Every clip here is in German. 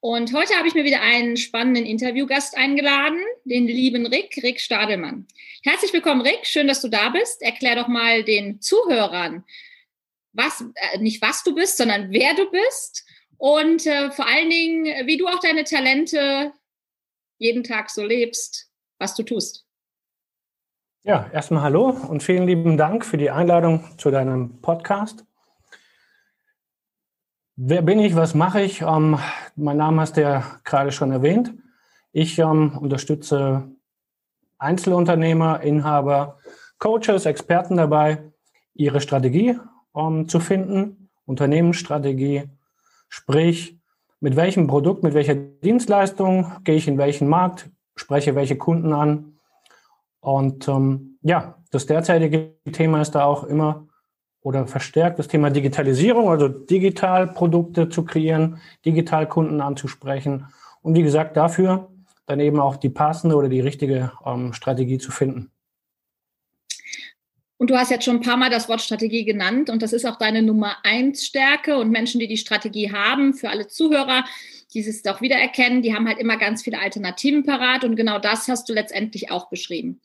Und heute habe ich mir wieder einen spannenden Interviewgast eingeladen, den lieben Rick, Rick Stadelmann. Herzlich willkommen, Rick. Schön, dass du da bist. Erklär doch mal den Zuhörern, was, äh, nicht was du bist, sondern wer du bist und äh, vor allen Dingen, wie du auch deine Talente jeden Tag so lebst, was du tust. Ja, erstmal hallo und vielen lieben Dank für die Einladung zu deinem Podcast. Wer bin ich, was mache ich? Ähm, mein Name hast du ja gerade schon erwähnt. Ich ähm, unterstütze Einzelunternehmer, Inhaber, Coaches, Experten dabei, ihre Strategie ähm, zu finden, Unternehmensstrategie, sprich, mit welchem Produkt, mit welcher Dienstleistung gehe ich in welchen Markt, spreche welche Kunden an. Und ähm, ja, das derzeitige Thema ist da auch immer oder verstärkt das Thema Digitalisierung, also digital Produkte zu kreieren, digital Kunden anzusprechen und wie gesagt dafür dann eben auch die passende oder die richtige ähm, Strategie zu finden. Und du hast jetzt schon ein paar Mal das Wort Strategie genannt und das ist auch deine Nummer eins Stärke und Menschen, die die Strategie haben, für alle Zuhörer, die es auch wiedererkennen, die haben halt immer ganz viele Alternativen parat und genau das hast du letztendlich auch beschrieben.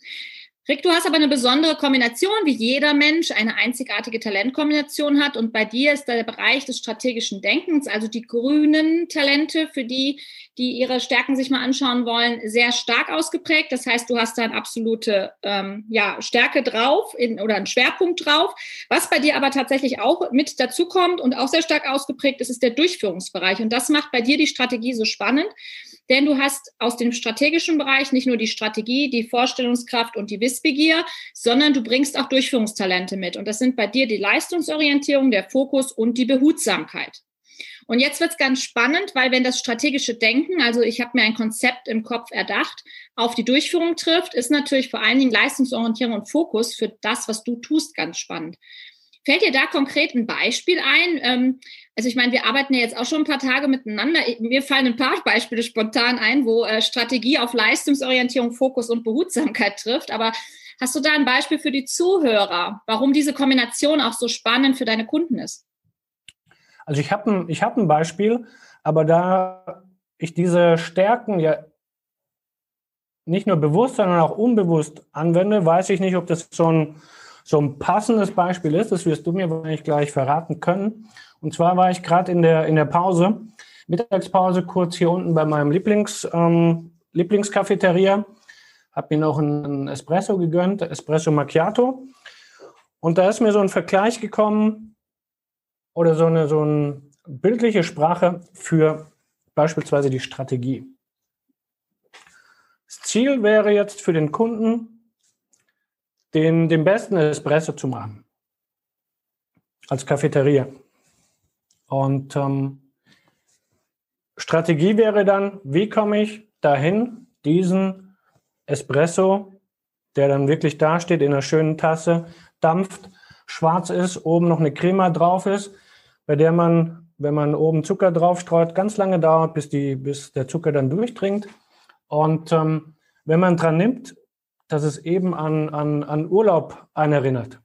Rick, du hast aber eine besondere Kombination, wie jeder Mensch eine einzigartige Talentkombination hat. Und bei dir ist der Bereich des strategischen Denkens, also die grünen Talente, für die, die ihre Stärken sich mal anschauen wollen, sehr stark ausgeprägt. Das heißt, du hast da eine absolute ähm, ja, Stärke drauf in, oder einen Schwerpunkt drauf. Was bei dir aber tatsächlich auch mit dazukommt und auch sehr stark ausgeprägt ist, ist der Durchführungsbereich. Und das macht bei dir die Strategie so spannend denn du hast aus dem strategischen Bereich nicht nur die Strategie, die Vorstellungskraft und die Wissbegier, sondern du bringst auch Durchführungstalente mit. Und das sind bei dir die Leistungsorientierung, der Fokus und die Behutsamkeit. Und jetzt wird es ganz spannend, weil wenn das strategische Denken, also ich habe mir ein Konzept im Kopf erdacht, auf die Durchführung trifft, ist natürlich vor allen Dingen Leistungsorientierung und Fokus für das, was du tust, ganz spannend. Fällt dir da konkret ein Beispiel ein? Ähm, also ich meine, wir arbeiten ja jetzt auch schon ein paar Tage miteinander. Mir fallen ein paar Beispiele spontan ein, wo äh, Strategie auf Leistungsorientierung, Fokus und Behutsamkeit trifft. Aber hast du da ein Beispiel für die Zuhörer, warum diese Kombination auch so spannend für deine Kunden ist? Also ich habe ein, hab ein Beispiel, aber da ich diese Stärken ja nicht nur bewusst, sondern auch unbewusst anwende, weiß ich nicht, ob das ein so ein passendes Beispiel ist, das wirst du mir wahrscheinlich gleich verraten können. Und zwar war ich gerade in der, in der Pause, Mittagspause, kurz hier unten bei meinem Lieblings, ähm, Lieblingscafeteria, habe mir noch einen Espresso gegönnt, Espresso Macchiato. Und da ist mir so ein Vergleich gekommen oder so eine, so eine bildliche Sprache für beispielsweise die Strategie. Das Ziel wäre jetzt für den Kunden, den, den besten Espresso zu machen. Als Cafeteria. Und ähm, Strategie wäre dann, wie komme ich dahin, diesen Espresso, der dann wirklich dasteht in einer schönen Tasse, dampft, schwarz ist, oben noch eine Crema drauf ist, bei der man, wenn man oben Zucker drauf streut, ganz lange dauert, bis, die, bis der Zucker dann durchdringt. Und ähm, wenn man dran nimmt, dass es eben an, an, an Urlaub einen erinnert.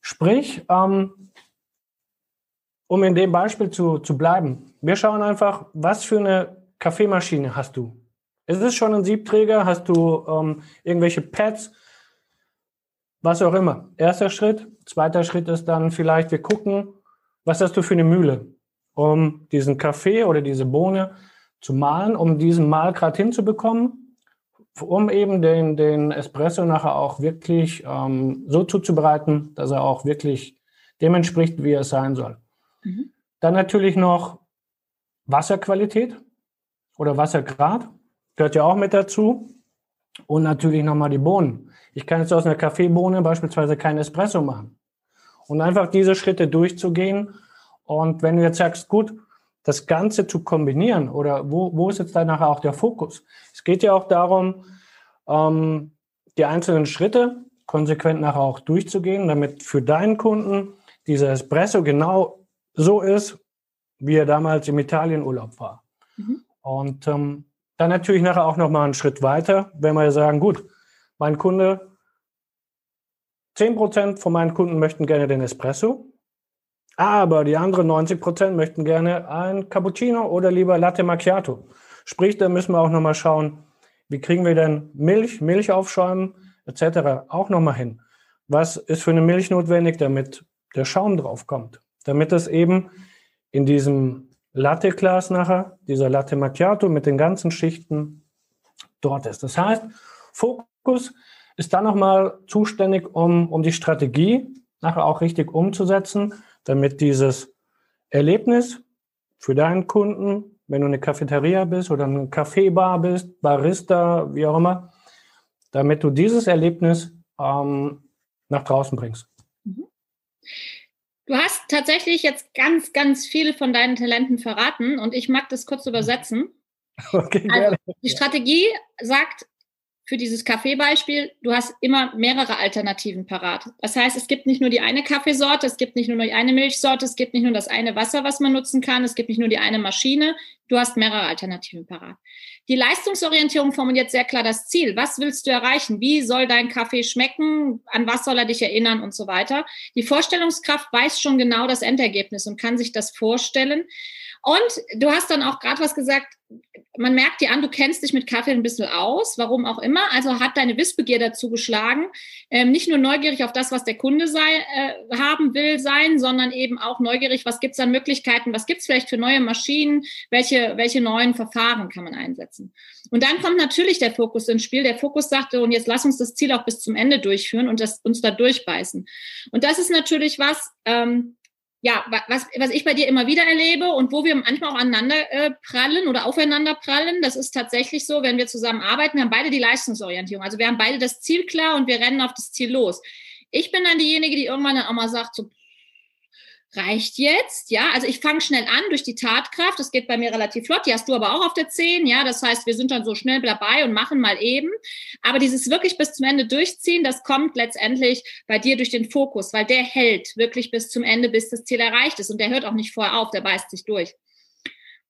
Sprich, ähm, um in dem Beispiel zu, zu bleiben, wir schauen einfach, was für eine Kaffeemaschine hast du? Ist es schon ein Siebträger? Hast du ähm, irgendwelche Pads? Was auch immer. Erster Schritt. Zweiter Schritt ist dann vielleicht, wir gucken, was hast du für eine Mühle, um diesen Kaffee oder diese Bohne zu mahlen, um diesen Mahlgrad hinzubekommen um eben den, den Espresso nachher auch wirklich ähm, so zuzubereiten, dass er auch wirklich dem entspricht, wie er sein soll. Mhm. Dann natürlich noch Wasserqualität oder Wassergrad, gehört ja auch mit dazu. Und natürlich nochmal die Bohnen. Ich kann jetzt aus einer Kaffeebohne beispielsweise keinen Espresso machen. Und einfach diese Schritte durchzugehen. Und wenn du jetzt sagst, gut, das Ganze zu kombinieren oder wo, wo ist jetzt dann nachher auch der Fokus? Es geht ja auch darum, ähm, die einzelnen Schritte konsequent nachher auch durchzugehen, damit für deinen Kunden dieser Espresso genau so ist, wie er damals im Italienurlaub war. Mhm. Und ähm, dann natürlich nachher auch nochmal einen Schritt weiter, wenn wir sagen, gut, mein Kunde, 10% von meinen Kunden möchten gerne den Espresso, aber die anderen 90 Prozent möchten gerne ein Cappuccino oder lieber Latte Macchiato. Sprich, da müssen wir auch nochmal schauen, wie kriegen wir denn Milch, Milch aufschäumen etc. auch nochmal hin. Was ist für eine Milch notwendig, damit der Schaum drauf kommt? Damit es eben in diesem Latte-Glas nachher, dieser Latte Macchiato mit den ganzen Schichten dort ist. Das heißt, Fokus ist dann nochmal zuständig, um, um die Strategie nachher auch richtig umzusetzen damit dieses Erlebnis für deinen Kunden, wenn du eine Cafeteria bist oder eine Kaffeebar bist, Barista, wie auch immer, damit du dieses Erlebnis ähm, nach draußen bringst. Mhm. Du hast tatsächlich jetzt ganz, ganz viele von deinen Talenten verraten und ich mag das kurz übersetzen. Okay, also, die Strategie sagt, für dieses Kaffeebeispiel, du hast immer mehrere Alternativen parat. Das heißt, es gibt nicht nur die eine Kaffeesorte, es gibt nicht nur die eine Milchsorte, es gibt nicht nur das eine Wasser, was man nutzen kann, es gibt nicht nur die eine Maschine, du hast mehrere Alternativen parat. Die Leistungsorientierung formuliert sehr klar das Ziel. Was willst du erreichen? Wie soll dein Kaffee schmecken? An was soll er dich erinnern und so weiter? Die Vorstellungskraft weiß schon genau das Endergebnis und kann sich das vorstellen. Und du hast dann auch gerade was gesagt, man merkt dir an, du kennst dich mit Kaffee ein bisschen aus, warum auch immer. Also hat deine Wissbegier dazu geschlagen, ähm, nicht nur neugierig auf das, was der Kunde sei, äh, haben will, sein, sondern eben auch neugierig, was gibt es an Möglichkeiten, was gibt es vielleicht für neue Maschinen, welche, welche neuen Verfahren kann man einsetzen. Und dann kommt natürlich der Fokus ins Spiel. Der Fokus sagte, und jetzt lass uns das Ziel auch bis zum Ende durchführen und das, uns da durchbeißen. Und das ist natürlich was, ähm, ja, was, was ich bei dir immer wieder erlebe und wo wir manchmal auch aneinander äh, prallen oder aufeinander prallen, das ist tatsächlich so, wenn wir zusammen arbeiten, wir haben beide die Leistungsorientierung. Also wir haben beide das Ziel klar und wir rennen auf das Ziel los. Ich bin dann diejenige, die irgendwann dann auch mal sagt, so, reicht jetzt, ja, also ich fange schnell an durch die Tatkraft, das geht bei mir relativ flott, die hast du aber auch auf der 10, ja, das heißt, wir sind dann so schnell dabei und machen mal eben, aber dieses wirklich bis zum Ende durchziehen, das kommt letztendlich bei dir durch den Fokus, weil der hält wirklich bis zum Ende, bis das Ziel erreicht ist und der hört auch nicht vorher auf, der beißt sich durch.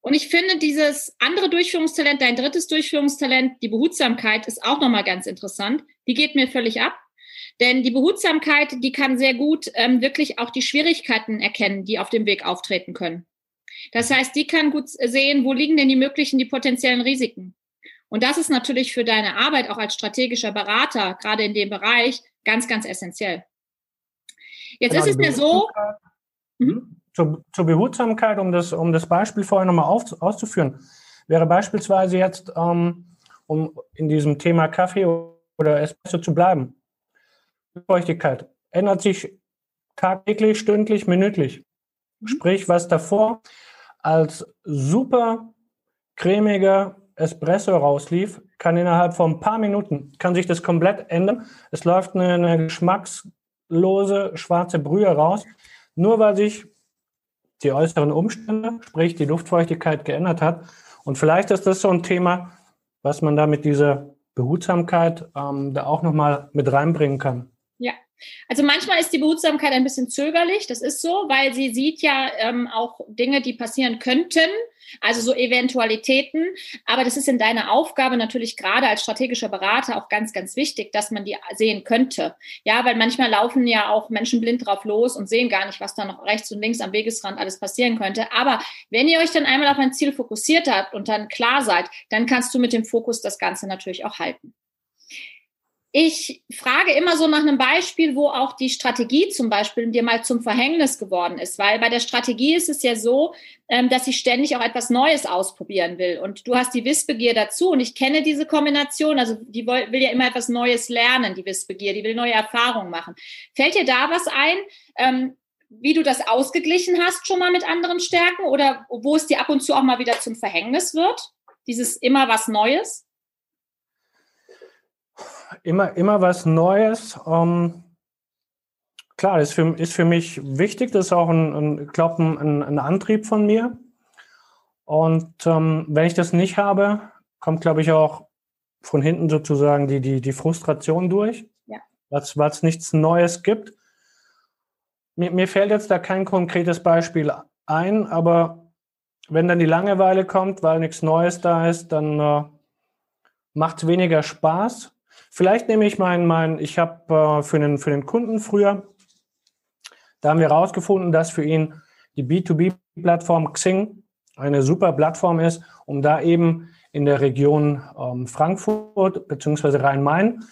Und ich finde dieses andere Durchführungstalent, dein drittes Durchführungstalent, die Behutsamkeit, ist auch nochmal ganz interessant. Die geht mir völlig ab. Denn die Behutsamkeit, die kann sehr gut ähm, wirklich auch die Schwierigkeiten erkennen, die auf dem Weg auftreten können. Das heißt, die kann gut sehen, wo liegen denn die möglichen, die potenziellen Risiken. Und das ist natürlich für deine Arbeit auch als strategischer Berater, gerade in dem Bereich, ganz, ganz essentiell. Jetzt genau, ist es ja so. Mhm. Zur, zur, Behutsamkeit, um das, um das Beispiel vorher nochmal auf, auszuführen, wäre beispielsweise jetzt, ähm, um in diesem Thema Kaffee oder Espresso zu bleiben, Feuchtigkeit ändert sich tagtäglich, stündlich, minütlich. Mhm. Sprich, was davor als super cremiger Espresso rauslief, kann innerhalb von ein paar Minuten, kann sich das komplett ändern. Es läuft eine, eine geschmackslose schwarze Brühe raus, nur weil sich die äußeren Umstände, sprich die Luftfeuchtigkeit geändert hat. Und vielleicht ist das so ein Thema, was man da mit dieser Behutsamkeit ähm, da auch nochmal mit reinbringen kann. Also manchmal ist die Behutsamkeit ein bisschen zögerlich, das ist so, weil sie sieht ja ähm, auch Dinge, die passieren könnten, also so Eventualitäten. Aber das ist in deiner Aufgabe natürlich gerade als strategischer Berater auch ganz, ganz wichtig, dass man die sehen könnte. Ja, weil manchmal laufen ja auch Menschen blind drauf los und sehen gar nicht, was da noch rechts und links am Wegesrand alles passieren könnte. Aber wenn ihr euch dann einmal auf ein Ziel fokussiert habt und dann klar seid, dann kannst du mit dem Fokus das Ganze natürlich auch halten. Ich frage immer so nach einem Beispiel, wo auch die Strategie zum Beispiel dir mal zum Verhängnis geworden ist, weil bei der Strategie ist es ja so, ähm, dass ich ständig auch etwas Neues ausprobieren will. Und du hast die Wissbegier dazu und ich kenne diese Kombination. Also die will ja immer etwas Neues lernen, die Wissbegier, die will neue Erfahrungen machen. Fällt dir da was ein, ähm, wie du das ausgeglichen hast schon mal mit anderen Stärken oder wo es dir ab und zu auch mal wieder zum Verhängnis wird? Dieses immer was Neues? Immer, immer was Neues. Ähm, klar, ist für, ist für mich wichtig. Das ist auch ein, ein, glaub, ein, ein Antrieb von mir. Und ähm, wenn ich das nicht habe, kommt, glaube ich, auch von hinten sozusagen die, die, die Frustration durch, ja. weil es nichts Neues gibt. Mir, mir fällt jetzt da kein konkretes Beispiel ein, aber wenn dann die Langeweile kommt, weil nichts Neues da ist, dann äh, macht es weniger Spaß. Vielleicht nehme ich meinen, mein, ich habe äh, für, den, für den Kunden früher, da haben wir herausgefunden, dass für ihn die B2B-Plattform Xing eine super Plattform ist, um da eben in der Region ähm, Frankfurt bzw. Rhein-Main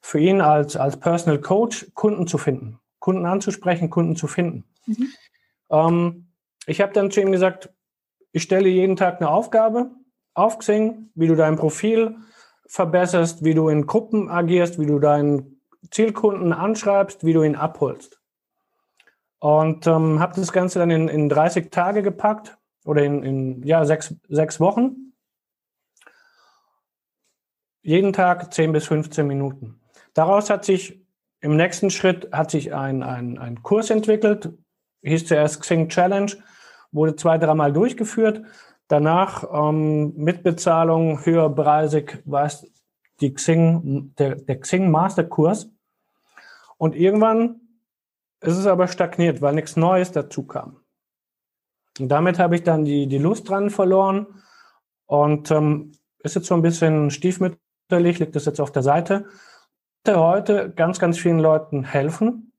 für ihn als, als Personal Coach Kunden zu finden, Kunden anzusprechen, Kunden zu finden. Mhm. Ähm, ich habe dann zu ihm gesagt, ich stelle jeden Tag eine Aufgabe auf Xing, wie du dein Profil verbesserst, wie du in Gruppen agierst, wie du deinen Zielkunden anschreibst, wie du ihn abholst. Und ähm, habe das Ganze dann in, in 30 Tage gepackt oder in, in ja, sechs, sechs Wochen. Jeden Tag 10 bis 15 Minuten. Daraus hat sich im nächsten Schritt hat sich ein, ein, ein Kurs entwickelt, hieß zuerst Xing Challenge, wurde zwei, dreimal durchgeführt Danach ähm, mit Bezahlung höherpreisig war es die Xing, der, der Xing Masterkurs. Und irgendwann ist es aber stagniert, weil nichts Neues dazu kam. Und damit habe ich dann die, die Lust dran verloren und ähm, ist jetzt so ein bisschen stiefmütterlich, liegt das jetzt auf der Seite. Heute ganz, ganz vielen Leuten helfen,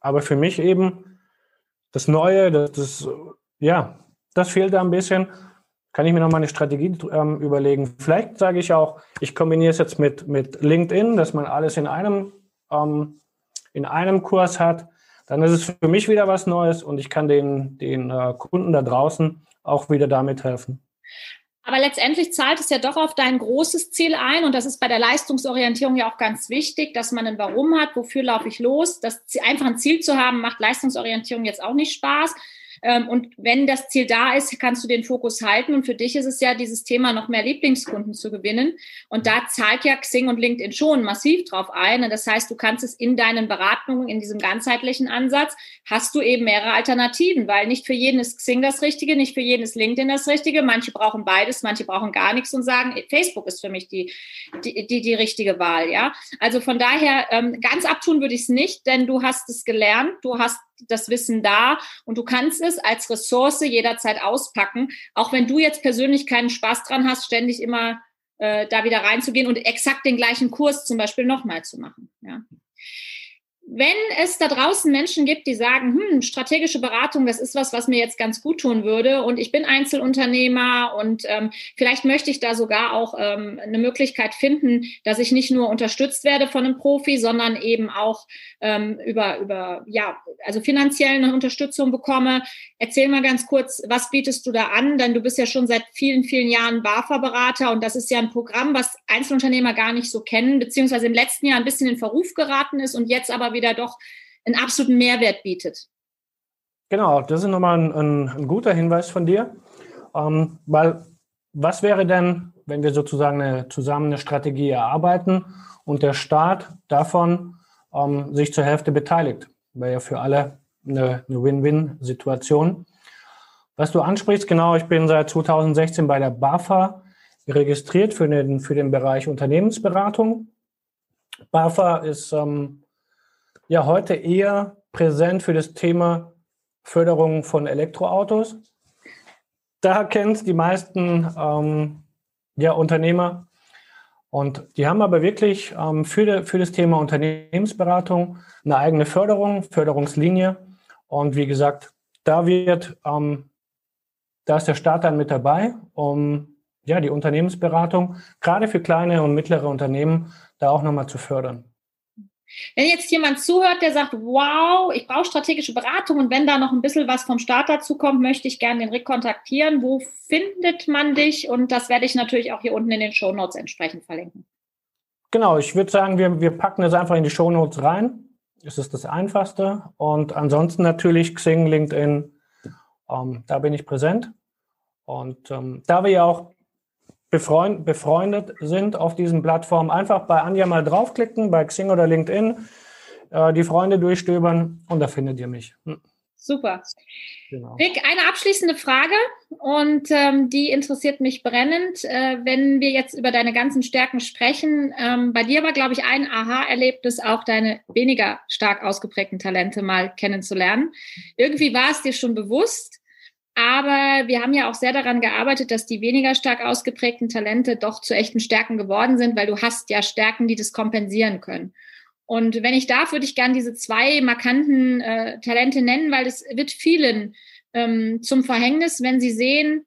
aber für mich eben das Neue, das, das ja, das fehlt da ein bisschen. Kann ich mir noch mal eine Strategie ähm, überlegen. Vielleicht sage ich auch, ich kombiniere es jetzt mit, mit LinkedIn, dass man alles in einem, ähm, in einem Kurs hat. Dann ist es für mich wieder was Neues und ich kann den, den äh, Kunden da draußen auch wieder damit helfen. Aber letztendlich zahlt es ja doch auf dein großes Ziel ein. Und das ist bei der Leistungsorientierung ja auch ganz wichtig, dass man ein Warum hat, wofür laufe ich los. Das einfach ein Ziel zu haben, macht Leistungsorientierung jetzt auch nicht Spaß. Ähm, und wenn das Ziel da ist, kannst du den Fokus halten. Und für dich ist es ja dieses Thema, noch mehr Lieblingskunden zu gewinnen. Und da zahlt ja Xing und LinkedIn schon massiv drauf ein. Und das heißt, du kannst es in deinen Beratungen, in diesem ganzheitlichen Ansatz, hast du eben mehrere Alternativen, weil nicht für jeden ist Xing das Richtige, nicht für jeden ist LinkedIn das Richtige. Manche brauchen beides, manche brauchen gar nichts und sagen, Facebook ist für mich die, die, die, die richtige Wahl. Ja, also von daher ähm, ganz abtun würde ich es nicht, denn du hast es gelernt, du hast das Wissen da und du kannst es als Ressource jederzeit auspacken, auch wenn du jetzt persönlich keinen Spaß dran hast, ständig immer äh, da wieder reinzugehen und exakt den gleichen Kurs zum Beispiel nochmal zu machen. Ja wenn es da draußen Menschen gibt, die sagen, hm, strategische Beratung, das ist was, was mir jetzt ganz gut tun würde und ich bin Einzelunternehmer und ähm, vielleicht möchte ich da sogar auch ähm, eine Möglichkeit finden, dass ich nicht nur unterstützt werde von einem Profi, sondern eben auch ähm, über, über, ja, also finanziell eine Unterstützung bekomme. Erzähl mal ganz kurz, was bietest du da an? Denn du bist ja schon seit vielen, vielen Jahren BAFA-Berater und das ist ja ein Programm, was Einzelunternehmer gar nicht so kennen, beziehungsweise im letzten Jahr ein bisschen in Verruf geraten ist und jetzt aber wieder doch einen absoluten Mehrwert bietet. Genau, das ist nochmal ein, ein, ein guter Hinweis von dir. Ähm, weil was wäre denn, wenn wir sozusagen eine, zusammen eine Strategie erarbeiten und der Staat davon ähm, sich zur Hälfte beteiligt? Wäre ja für alle eine, eine Win-Win-Situation. Was du ansprichst, genau, ich bin seit 2016 bei der BAFA registriert für den, für den Bereich Unternehmensberatung. BAFA ist ähm, ja heute eher präsent für das Thema Förderung von Elektroautos. Da kennt die meisten ähm, ja, Unternehmer. Und die haben aber wirklich ähm, für, de, für das Thema Unternehmensberatung eine eigene Förderung, Förderungslinie. Und wie gesagt, da wird, ähm, da ist der Staat dann mit dabei, um ja, die Unternehmensberatung, gerade für kleine und mittlere Unternehmen, da auch nochmal zu fördern. Wenn jetzt jemand zuhört, der sagt, wow, ich brauche strategische Beratung und wenn da noch ein bisschen was vom Start dazu kommt, möchte ich gerne den Rick kontaktieren. Wo findet man dich? Und das werde ich natürlich auch hier unten in den Show Notes entsprechend verlinken. Genau, ich würde sagen, wir, wir packen das einfach in die Show Notes rein. Das ist das Einfachste. Und ansonsten natürlich Xing, LinkedIn, ähm, da bin ich präsent. Und ähm, da wir ja auch befreund, befreundet sind auf diesen Plattformen, einfach bei Anja mal draufklicken, bei Xing oder LinkedIn, äh, die Freunde durchstöbern und da findet ihr mich. Hm. Super. Genau. Rick, eine abschließende Frage und ähm, die interessiert mich brennend. Äh, wenn wir jetzt über deine ganzen Stärken sprechen, ähm, bei dir war, glaube ich, ein Aha-Erlebnis, auch deine weniger stark ausgeprägten Talente mal kennenzulernen. Irgendwie war es dir schon bewusst, aber wir haben ja auch sehr daran gearbeitet, dass die weniger stark ausgeprägten Talente doch zu echten Stärken geworden sind, weil du hast ja Stärken, die das kompensieren können. Und wenn ich darf, würde ich gerne diese zwei markanten äh, Talente nennen, weil es wird vielen ähm, zum Verhängnis, wenn sie sehen,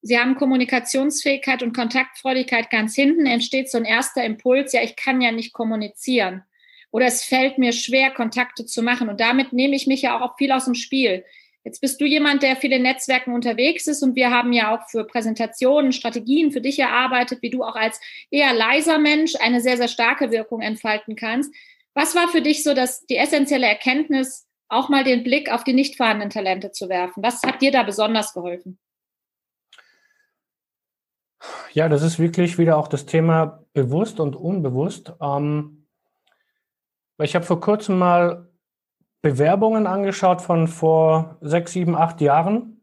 sie haben Kommunikationsfähigkeit und Kontaktfreudigkeit ganz hinten, entsteht so ein erster Impuls, ja, ich kann ja nicht kommunizieren. Oder es fällt mir schwer, Kontakte zu machen. Und damit nehme ich mich ja auch viel aus dem Spiel. Jetzt bist du jemand, der viele Netzwerken unterwegs ist und wir haben ja auch für Präsentationen Strategien für dich erarbeitet, wie du auch als eher leiser Mensch eine sehr, sehr starke Wirkung entfalten kannst. Was war für dich so dass die essentielle Erkenntnis, auch mal den Blick auf die nicht vorhandenen Talente zu werfen? Was hat dir da besonders geholfen? Ja, das ist wirklich wieder auch das Thema bewusst und unbewusst. Ähm, ich habe vor kurzem mal Bewerbungen angeschaut von vor sechs, sieben, acht Jahren.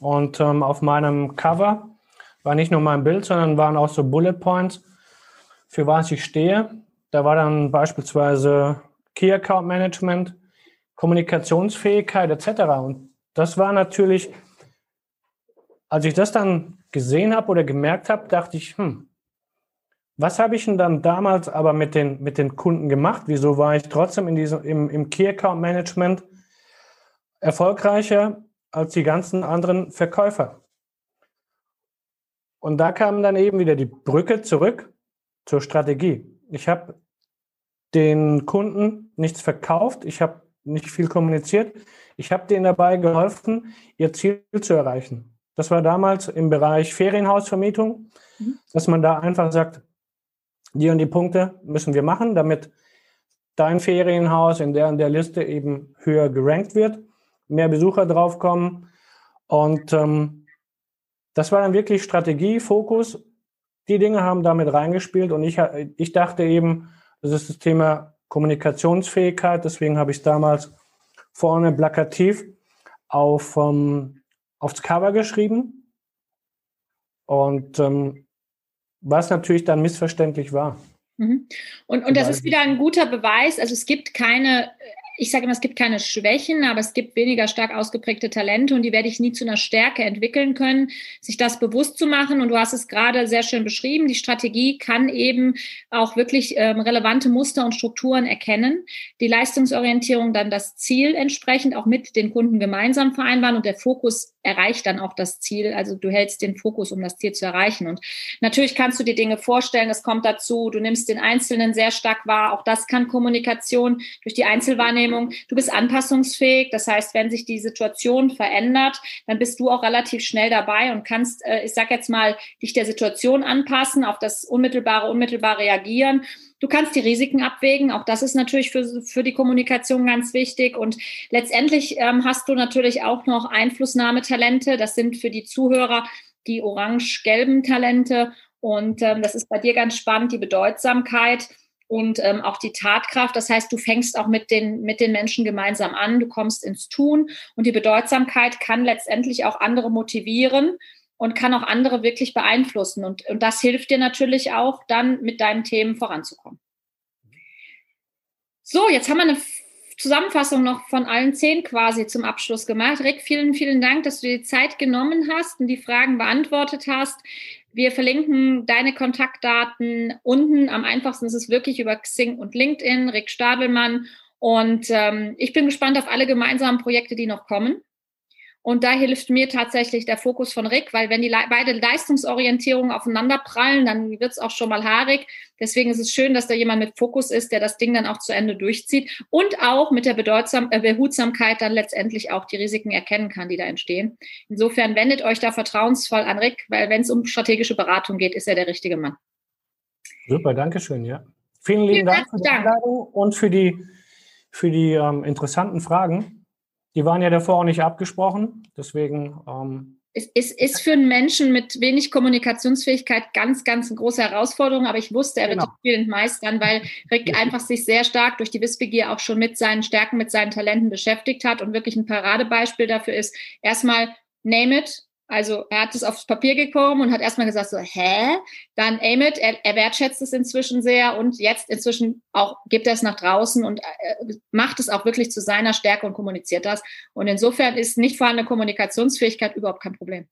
Und ähm, auf meinem Cover war nicht nur mein Bild, sondern waren auch so Bullet Points, für was ich stehe. Da war dann beispielsweise Key Account Management, Kommunikationsfähigkeit etc. Und das war natürlich, als ich das dann gesehen habe oder gemerkt habe, dachte ich, hm, was habe ich denn dann damals aber mit den, mit den Kunden gemacht? Wieso war ich trotzdem in diesem, im, im Key Account Management erfolgreicher als die ganzen anderen Verkäufer? Und da kam dann eben wieder die Brücke zurück zur Strategie. Ich habe den Kunden nichts verkauft, ich habe nicht viel kommuniziert, ich habe denen dabei geholfen, ihr Ziel zu erreichen. Das war damals im Bereich Ferienhausvermietung, mhm. dass man da einfach sagt, die und die Punkte müssen wir machen, damit dein Ferienhaus in der und der Liste eben höher gerankt wird, mehr Besucher draufkommen. Und ähm, das war dann wirklich Strategie, Fokus. Die Dinge haben damit reingespielt und ich, ich dachte eben, das ist das Thema Kommunikationsfähigkeit. Deswegen habe ich es damals vorne plakativ auf, ähm, aufs Cover geschrieben. Und ähm, was natürlich dann missverständlich war. Mhm. Und, und das ist wieder ein guter Beweis. Also es gibt keine ich sage immer, es gibt keine Schwächen, aber es gibt weniger stark ausgeprägte Talente und die werde ich nie zu einer Stärke entwickeln können, sich das bewusst zu machen. Und du hast es gerade sehr schön beschrieben. Die Strategie kann eben auch wirklich ähm, relevante Muster und Strukturen erkennen. Die Leistungsorientierung dann das Ziel entsprechend auch mit den Kunden gemeinsam vereinbaren und der Fokus erreicht dann auch das Ziel. Also du hältst den Fokus, um das Ziel zu erreichen. Und natürlich kannst du dir Dinge vorstellen, es kommt dazu, du nimmst den Einzelnen sehr stark wahr. Auch das kann Kommunikation durch die Einzelwahrnehmung Wahrnehmung. Du bist anpassungsfähig. Das heißt, wenn sich die Situation verändert, dann bist du auch relativ schnell dabei und kannst, äh, ich sag jetzt mal, dich der Situation anpassen, auf das unmittelbare, unmittelbar reagieren. Du kannst die Risiken abwägen. Auch das ist natürlich für, für die Kommunikation ganz wichtig. Und letztendlich ähm, hast du natürlich auch noch Einflussnahmetalente. Das sind für die Zuhörer die orange-gelben Talente. Und ähm, das ist bei dir ganz spannend, die Bedeutsamkeit und ähm, auch die Tatkraft. Das heißt, du fängst auch mit den, mit den Menschen gemeinsam an, du kommst ins Tun und die Bedeutsamkeit kann letztendlich auch andere motivieren und kann auch andere wirklich beeinflussen. Und, und das hilft dir natürlich auch, dann mit deinen Themen voranzukommen. So, jetzt haben wir eine Zusammenfassung noch von allen zehn quasi zum Abschluss gemacht. Rick, vielen, vielen Dank, dass du die Zeit genommen hast und die Fragen beantwortet hast. Wir verlinken deine Kontaktdaten unten. Am einfachsten ist es wirklich über Xing und LinkedIn, Rick Stabelmann. Und ähm, ich bin gespannt auf alle gemeinsamen Projekte, die noch kommen. Und da hilft mir tatsächlich der Fokus von Rick, weil wenn die beide Leistungsorientierungen aufeinander prallen, dann wird es auch schon mal haarig. Deswegen ist es schön, dass da jemand mit Fokus ist, der das Ding dann auch zu Ende durchzieht und auch mit der Bedeutsam äh, Behutsamkeit dann letztendlich auch die Risiken erkennen kann, die da entstehen. Insofern wendet euch da vertrauensvoll an Rick, weil wenn es um strategische Beratung geht, ist er der richtige Mann. Super, danke schön, ja. Vielen lieben Vielen Dank für die Einladung und für die, für die ähm, interessanten Fragen. Die waren ja davor auch nicht abgesprochen, deswegen. Ähm, es ist, ist für einen Menschen mit wenig Kommunikationsfähigkeit ganz, ganz eine große Herausforderung, aber ich wusste, er wird genau. spielend meistern, weil Rick einfach sich sehr stark durch die Wissbegier auch schon mit seinen Stärken, mit seinen Talenten beschäftigt hat und wirklich ein Paradebeispiel dafür ist, erstmal name it, also er hat es aufs Papier gekommen und hat erstmal gesagt so, hä? Dann aim it, er, er wertschätzt es inzwischen sehr und jetzt inzwischen auch gibt er es nach draußen und äh, macht es auch wirklich zu seiner Stärke und kommuniziert das. Und insofern ist nicht vorhandene Kommunikationsfähigkeit überhaupt kein Problem.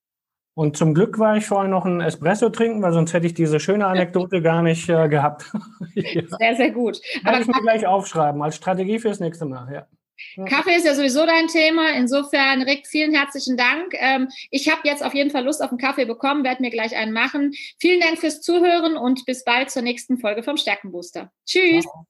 Und zum Glück war ich vorhin noch ein Espresso trinken, weil sonst hätte ich diese schöne Anekdote gar nicht äh, gehabt. ja. Sehr, sehr gut. Aber Kann ich mir gleich aufschreiben als Strategie fürs nächste Mal. Ja. Kaffee ist ja sowieso dein Thema. Insofern, Rick, vielen herzlichen Dank. Ähm, ich habe jetzt auf jeden Fall Lust auf einen Kaffee bekommen, werde mir gleich einen machen. Vielen Dank fürs Zuhören und bis bald zur nächsten Folge vom Stärkenbooster. Tschüss. Ciao.